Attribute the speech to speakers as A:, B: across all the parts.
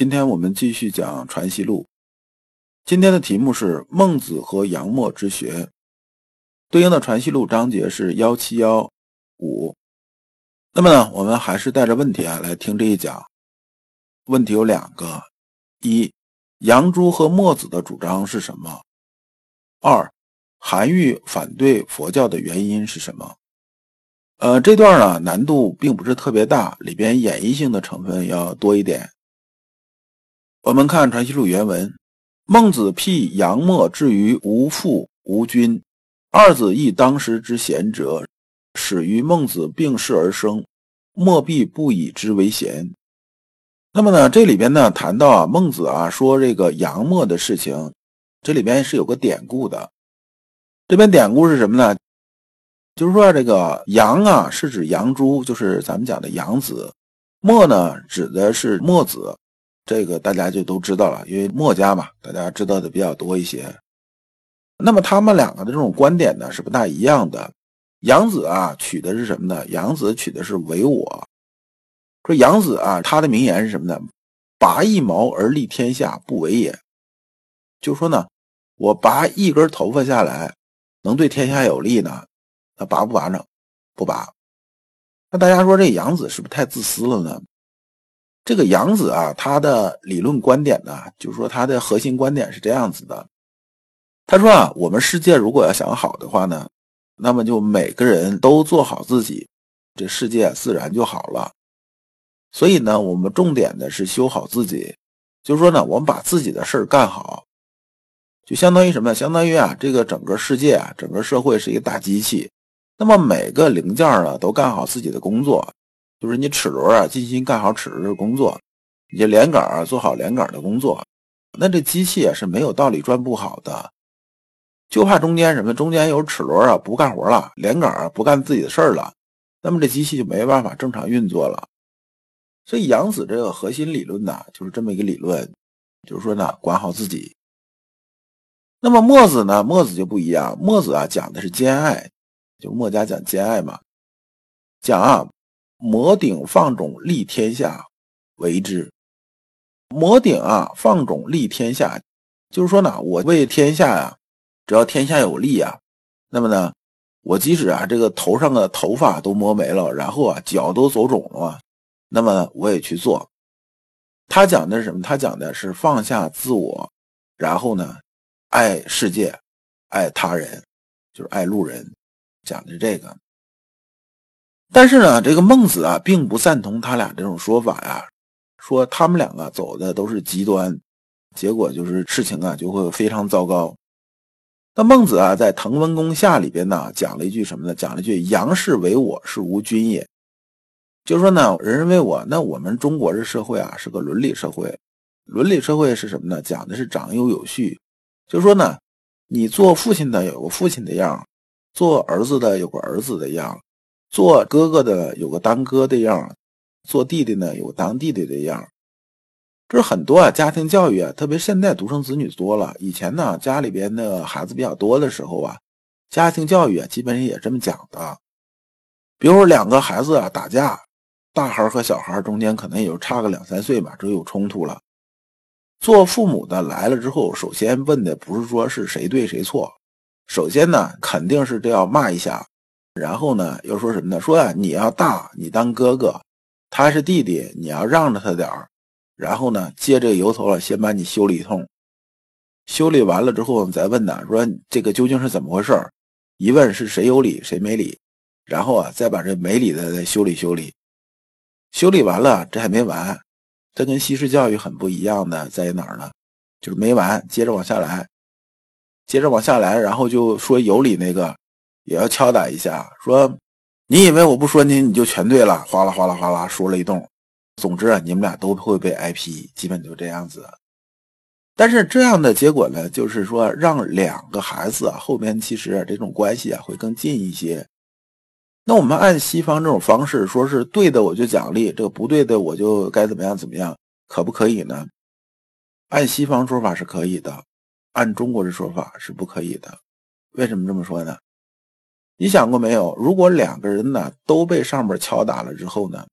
A: 今天我们继续讲《传习录》，今天的题目是孟子和杨墨之学，对应的《传习录》章节是幺七幺五。那么呢，我们还是带着问题啊来听这一讲。问题有两个：一，杨朱和墨子的主张是什么？二，韩愈反对佛教的原因是什么？呃，这段呢难度并不是特别大，里边演绎性的成分要多一点。我们看《传习录》原文：孟子辟杨墨至于无父无君，二子亦当时之贤者，始于孟子病逝而生，莫必不以之为贤。那么呢，这里边呢谈到啊，孟子啊说这个杨墨的事情，这里边是有个典故的。这边典故是什么呢？就是说这个杨啊是指杨朱，就是咱们讲的杨子；墨呢指的是墨子。这个大家就都知道了，因为墨家嘛，大家知道的比较多一些。那么他们两个的这种观点呢是不大一样的。杨子啊取的是什么呢？杨子取的是唯我。说杨子啊，他的名言是什么呢？拔一毛而利天下，不为也。就说呢，我拔一根头发下来，能对天下有利呢？那拔不拔呢？不拔。那大家说这杨子是不是太自私了呢？这个杨子啊，他的理论观点呢，就是说他的核心观点是这样子的。他说啊，我们世界如果要想好的话呢，那么就每个人都做好自己，这世界自然就好了。所以呢，我们重点的是修好自己，就是说呢，我们把自己的事儿干好，就相当于什么？相当于啊，这个整个世界啊，整个社会是一个大机器，那么每个零件呢，都干好自己的工作。就是你齿轮啊，尽心干好齿轮的工作，你这连杆啊做好连杆的工作，那这机器啊是没有道理转不好的，就怕中间什么，中间有齿轮啊不干活了，连杆啊不干自己的事儿了，那么这机器就没办法正常运作了。所以杨子这个核心理论呢，就是这么一个理论，就是说呢，管好自己。那么墨子呢，墨子就不一样，墨子啊讲的是兼爱，就墨家讲兼爱嘛，讲啊。摩顶放踵利天下，为之。摩顶啊，放踵利天下，就是说呢，我为天下呀，只要天下有利啊，那么呢，我即使啊这个头上的头发都磨没了，然后啊脚都走肿了，那么我也去做。他讲的是什么？他讲的是放下自我，然后呢，爱世界，爱他人，就是爱路人，讲的是这个。但是呢，这个孟子啊，并不赞同他俩这种说法呀，说他们两个走的都是极端，结果就是事情啊就会非常糟糕。那孟子啊，在《滕文公下》里边呢，讲了一句什么呢？讲了一句“杨氏为我是无君也”，就是说呢，人人为我。那我们中国这社会啊，是个伦理社会，伦理社会是什么呢？讲的是长幼有序，就是说呢，你做父亲的有个父亲的样，做儿子的有个儿子的样。做哥哥的有个当哥的样做弟弟呢有个当弟弟的样这是很多啊家庭教育啊，特别现在独生子女多了。以前呢家里边的孩子比较多的时候啊，家庭教育啊基本上也这么讲的。比如两个孩子啊打架，大孩和小孩中间可能也就差个两三岁吧，这有冲突了。做父母的来了之后，首先问的不是说是谁对谁错，首先呢肯定是这要骂一下。然后呢，又说什么呢？说啊，你要大，你当哥哥，他是弟弟，你要让着他点儿。然后呢，借这个由头了，先把你修理一通。修理完了之后，再问呢，说这个究竟是怎么回事儿？一问是谁有理，谁没理。然后啊，再把这没理的再修理修理。修理完了，这还没完，这跟西式教育很不一样的在哪儿呢？就是没完，接着往下来，接着往下来，然后就说有理那个。也要敲打一下，说你以为我不说你你就全对了？哗啦哗啦哗啦说了一通，总之啊，你们俩都会被挨批，基本就这样子。但是这样的结果呢，就是说让两个孩子啊后边其实这种关系啊会更近一些。那我们按西方这种方式，说是对的我就奖励，这个不对的我就该怎么样怎么样，可不可以呢？按西方说法是可以的，按中国的说法是不可以的。为什么这么说呢？你想过没有？如果两个人呢都被上边敲打了之后呢，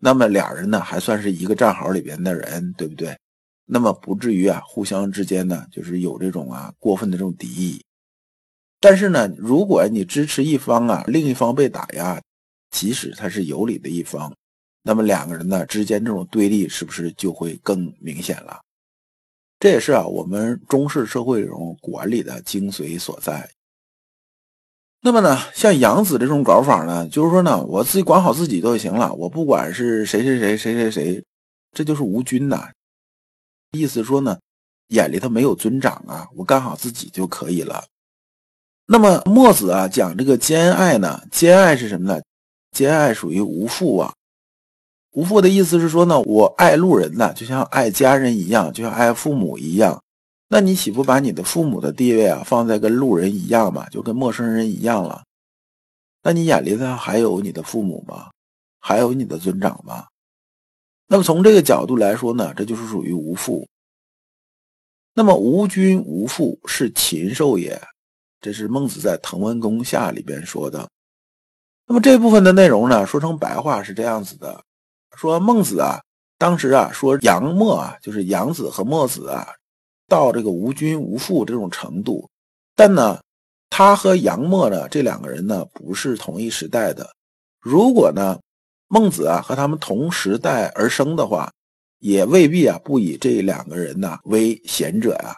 A: 那么俩人呢还算是一个战壕里边的人，对不对？那么不至于啊，互相之间呢，就是有这种啊过分的这种敌意。但是呢，如果你支持一方啊，另一方被打压，即使他是有理的一方，那么两个人呢之间这种对立是不是就会更明显了？这也是啊我们中式社会这种管理的精髓所在。那么呢，像杨子这种搞法呢，就是说呢，我自己管好自己就行了，我不管是谁谁谁谁谁谁，这就是无君呐。意思说呢，眼里头没有尊长啊，我干好自己就可以了。那么墨子啊讲这个兼爱呢，兼爱是什么呢？兼爱属于无父啊。无父的意思是说呢，我爱路人呢，就像爱家人一样，就像爱父母一样。那你岂不把你的父母的地位啊放在跟路人一样嘛？就跟陌生人一样了？那你眼里头还有你的父母吗？还有你的尊长吗？那么从这个角度来说呢，这就是属于无父。那么无君无父是禽兽也，这是孟子在《滕文公下》里边说的。那么这部分的内容呢，说成白话是这样子的：说孟子啊，当时啊说杨墨啊，就是杨子和墨子啊，到这个无君无父这种程度，但呢，他和杨墨呢这两个人呢不是同一时代的。如果呢？孟子啊，和他们同时代而生的话，也未必啊不以这两个人呢为贤者呀。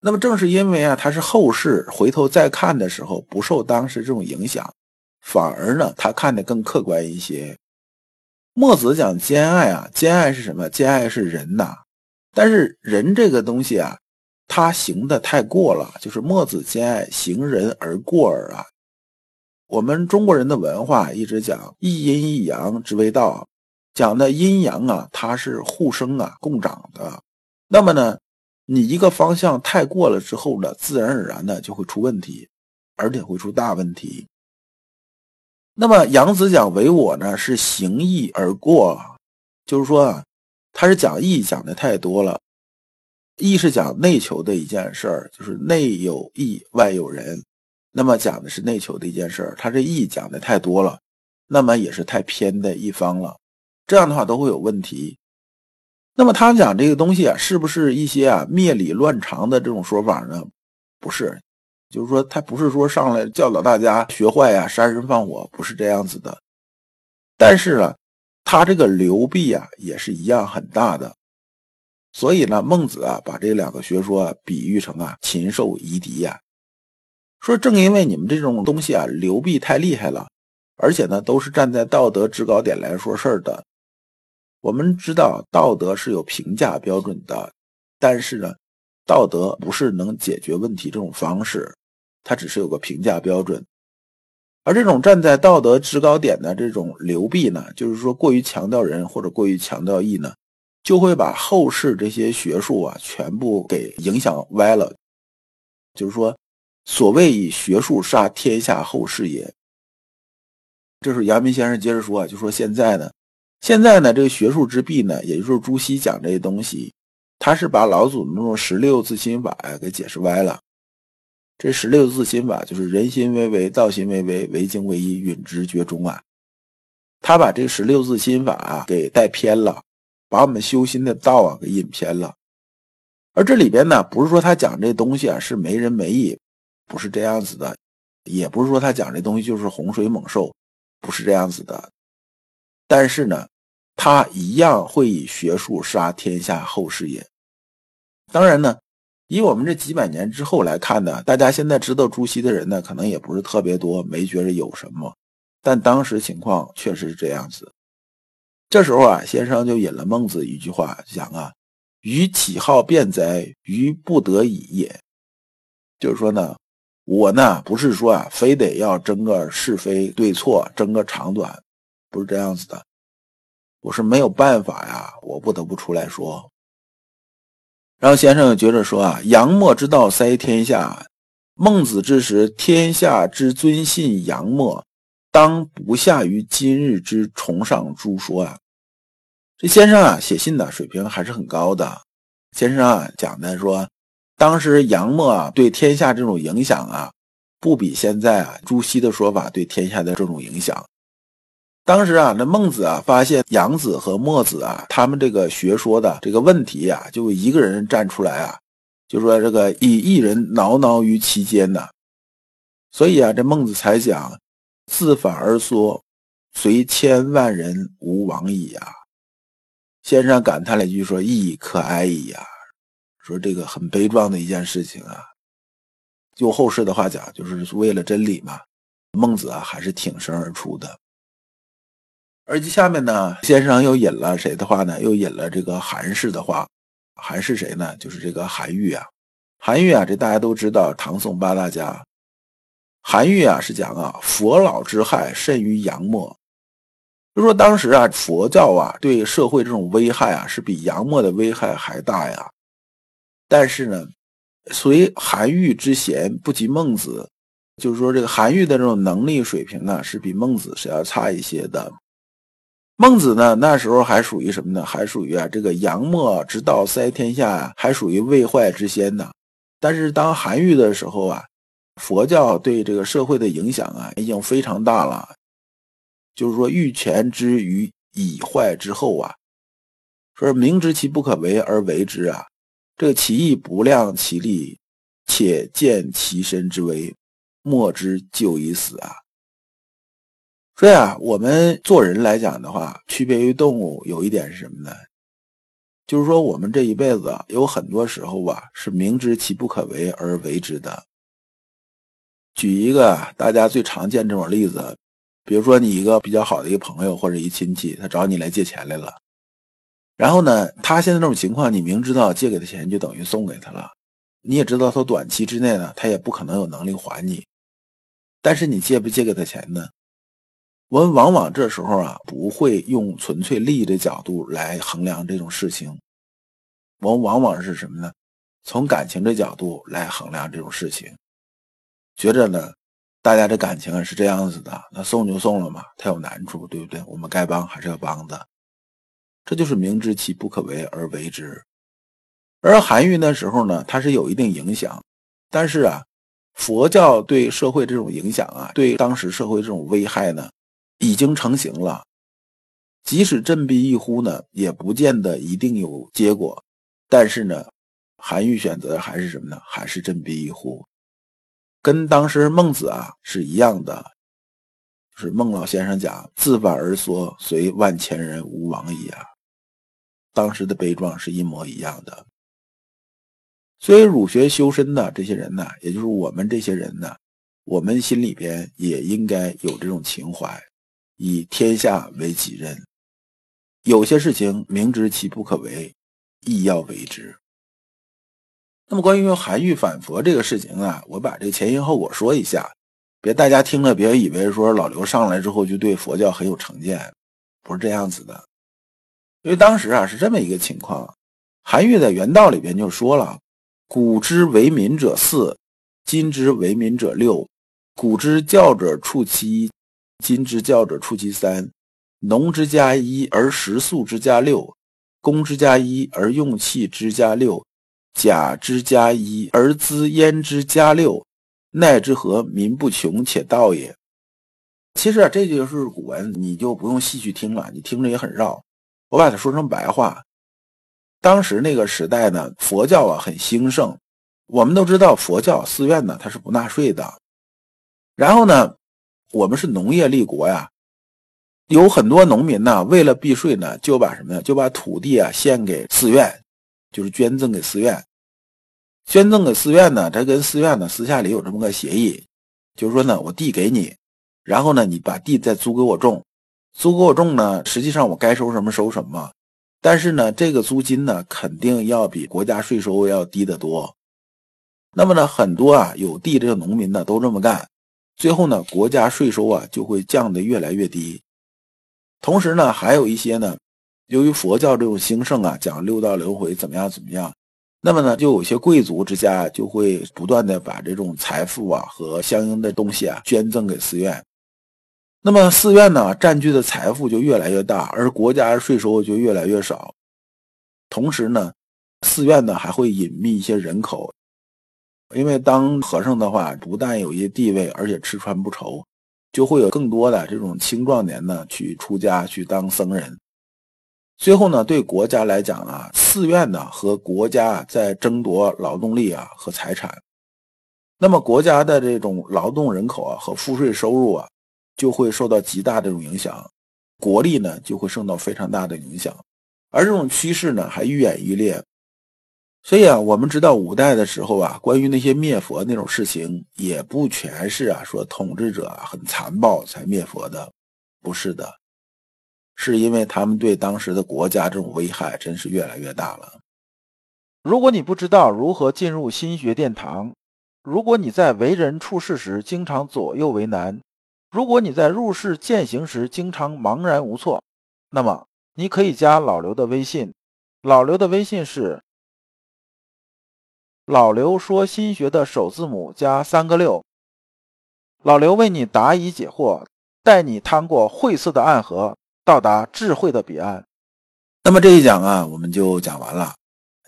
A: 那么正是因为啊他是后世回头再看的时候不受当时这种影响，反而呢他看的更客观一些。墨子讲兼爱啊，兼爱是什么？兼爱是人呐。但是人这个东西啊，他行的太过了，就是墨子兼爱行人而过耳啊。我们中国人的文化一直讲一阴一阳之为道，讲的阴阳啊，它是互生啊、共长的。那么呢，你一个方向太过了之后呢，自然而然的就会出问题，而且会出大问题。那么杨子讲唯我呢，是行义而过，就是说啊，他是讲义讲的太多了。义是讲内求的一件事儿，就是内有义，外有人。那么讲的是内求的一件事儿，他这义讲的太多了，那么也是太偏的一方了，这样的话都会有问题。那么他讲这个东西啊，是不是一些啊灭理乱常的这种说法呢？不是，就是说他不是说上来教导大家学坏呀、杀人放火，不是这样子的。但是呢，他这个流弊啊也是一样很大的。所以呢，孟子啊把这两个学说啊比喻成啊禽兽夷狄呀。说正因为你们这种东西啊流弊太厉害了，而且呢都是站在道德制高点来说事儿的。我们知道道德是有评价标准的，但是呢，道德不是能解决问题这种方式，它只是有个评价标准。而这种站在道德制高点的这种流弊呢，就是说过于强调人或者过于强调义呢，就会把后世这些学术啊全部给影响歪了，就是说。所谓以学术杀天下后世也，这是阳明先生接着说啊，就说现在呢，现在呢，这个学术之弊呢，也就是朱熹讲这些东西，他是把老祖那种十六字心法给解释歪了。这十六字心法就是人心为为，道心为为，为精为一，允直绝中啊。他把这十六字心法啊给带偏了，把我们修心的道啊给引偏了。而这里边呢，不是说他讲这东西啊是没人没义。不是这样子的，也不是说他讲这东西就是洪水猛兽，不是这样子的。但是呢，他一样会以学术杀天下后世也。当然呢，以我们这几百年之后来看呢，大家现在知道朱熹的人呢，可能也不是特别多，没觉着有什么。但当时情况确实是这样子。这时候啊，先生就引了孟子一句话，讲啊：“于启好辩哉？于不得已也。”就是说呢。我呢，不是说啊，非得要争个是非对错，争个长短，不是这样子的。我是没有办法呀，我不得不出来说。然后先生觉着说啊，杨墨之道塞天下，孟子之时，天下之尊信杨墨，当不下于今日之崇尚诸说啊。这先生啊，写信的水平还是很高的。先生啊，讲的说，当时杨墨啊对天下这种影响啊，不比现在啊朱熹的说法对天下的这种影响。当时啊，那孟子啊，发现杨子和墨子啊，他们这个学说的这个问题啊，就一个人站出来啊，就说这个以一人挠挠于其间呢，所以啊，这孟子才讲自反而缩，随千万人无往矣啊。先生感叹了一句说：“亦可哀矣呀！”说这个很悲壮的一件事情啊。用后世的话讲，就是为了真理嘛，孟子啊，还是挺身而出的。而且下面呢，先生又引了谁的话呢？又引了这个韩氏的话。韩氏谁呢？就是这个韩愈啊。韩愈啊，这大家都知道，唐宋八大家。韩愈啊，是讲啊，佛老之害甚于杨墨。就说当时啊，佛教啊对社会这种危害啊，是比杨墨的危害还大呀。但是呢，随韩愈之贤不及孟子，就是说这个韩愈的这种能力水平呢，是比孟子是要差一些的。孟子呢，那时候还属于什么呢？还属于啊，这个杨墨之道塞天下，还属于未坏之先呢。但是当韩愈的时候啊，佛教对这个社会的影响啊，已经非常大了。就是说，欲前之于已坏之后啊，说明知其不可为而为之啊，这个其意不量其力，且见其身之危，莫之就已死啊。所以啊，我们做人来讲的话，区别于动物有一点是什么呢？就是说，我们这一辈子有很多时候啊，是明知其不可为而为之的。举一个大家最常见这种例子，比如说你一个比较好的一个朋友或者一亲戚，他找你来借钱来了，然后呢，他现在这种情况，你明知道借给他钱就等于送给他了，你也知道他短期之内呢，他也不可能有能力还你，但是你借不借给他钱呢？我们往往这时候啊，不会用纯粹利益的角度来衡量这种事情。我们往往是什么呢？从感情的角度来衡量这种事情，觉着呢，大家的感情是这样子的，那送就送了嘛，他有难处，对不对？我们该帮还是要帮的，这就是明知其不可为而为之。而韩愈那时候呢，他是有一定影响，但是啊，佛教对社会这种影响啊，对当时社会这种危害呢？已经成型了，即使振臂一呼呢，也不见得一定有结果。但是呢，韩愈选择还是什么呢？还是振臂一呼，跟当时孟子啊是一样的，是孟老先生讲“自反而缩，随万千人吾往矣”啊。当时的悲壮是一模一样的。所以儒学修身的这些人呢，也就是我们这些人呢，我们心里边也应该有这种情怀。以天下为己任，有些事情明知其不可为，亦要为之。那么关于韩愈反佛这个事情啊，我把这前因后果说一下，别大家听了别以为说老刘上来之后就对佛教很有成见，不是这样子的。因为当时啊是这么一个情况，韩愈在《原道》里边就说了：“古之为民者四，今之为民者六。古之教者处其一。”今之教者出其三，农之加一而食粟之加六，工之加一而用器之加六，甲之加一而资焉之加六，奈之何？民不穷且道也。其实啊，这就是古文，你就不用细去听了，你听着也很绕。我把它说成白话。当时那个时代呢，佛教啊很兴盛。我们都知道，佛教寺院呢它是不纳税的。然后呢？我们是农业立国呀，有很多农民呢，为了避税呢，就把什么呀？就把土地啊献给寺院，就是捐赠给寺院。捐赠给寺院呢，他跟寺院呢私下里有这么个协议，就是说呢，我地给你，然后呢，你把地再租给我种，租给我种呢，实际上我该收什么收什么，但是呢，这个租金呢，肯定要比国家税收要低得多。那么呢，很多啊有地这个农民呢，都这么干。最后呢，国家税收啊就会降得越来越低。同时呢，还有一些呢由于佛教这种兴盛啊，讲六道轮回怎么样怎么样，那么呢，就有些贵族之家就会不断的把这种财富啊和相应的东西啊捐赠给寺院。那么寺院呢，占据的财富就越来越大，而国家税收就越来越少。同时呢，寺院呢还会隐秘一些人口，因为当和尚的话，不但有一些地位，而且吃穿不愁，就会有更多的这种青壮年呢去出家去当僧人。最后呢，对国家来讲啊，寺院呢和国家在争夺劳动力啊和财产，那么国家的这种劳动人口啊和赋税收入啊。就会受到极大的这种影响，国力呢就会受到非常大的影响，而这种趋势呢还愈演愈烈。所以啊，我们知道五代的时候啊，关于那些灭佛那种事情，也不全是啊说统治者很残暴才灭佛的，不是的，是因为他们对当时的国家这种危害真是越来越大了。如果你不知道如何进入心学殿堂，如果你在为人处事时经常左右为难。如果你在入世践行时经常茫然无措，那么你可以加老刘的微信。老刘的微信是“老刘说心学”的首字母加三个六。老刘为你答疑解惑，带你趟过晦涩的暗河，到达智慧的彼岸。那么这一讲啊，我们就讲完了。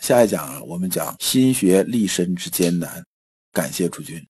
A: 下一讲我们讲心学立身之艰难。感谢诸君。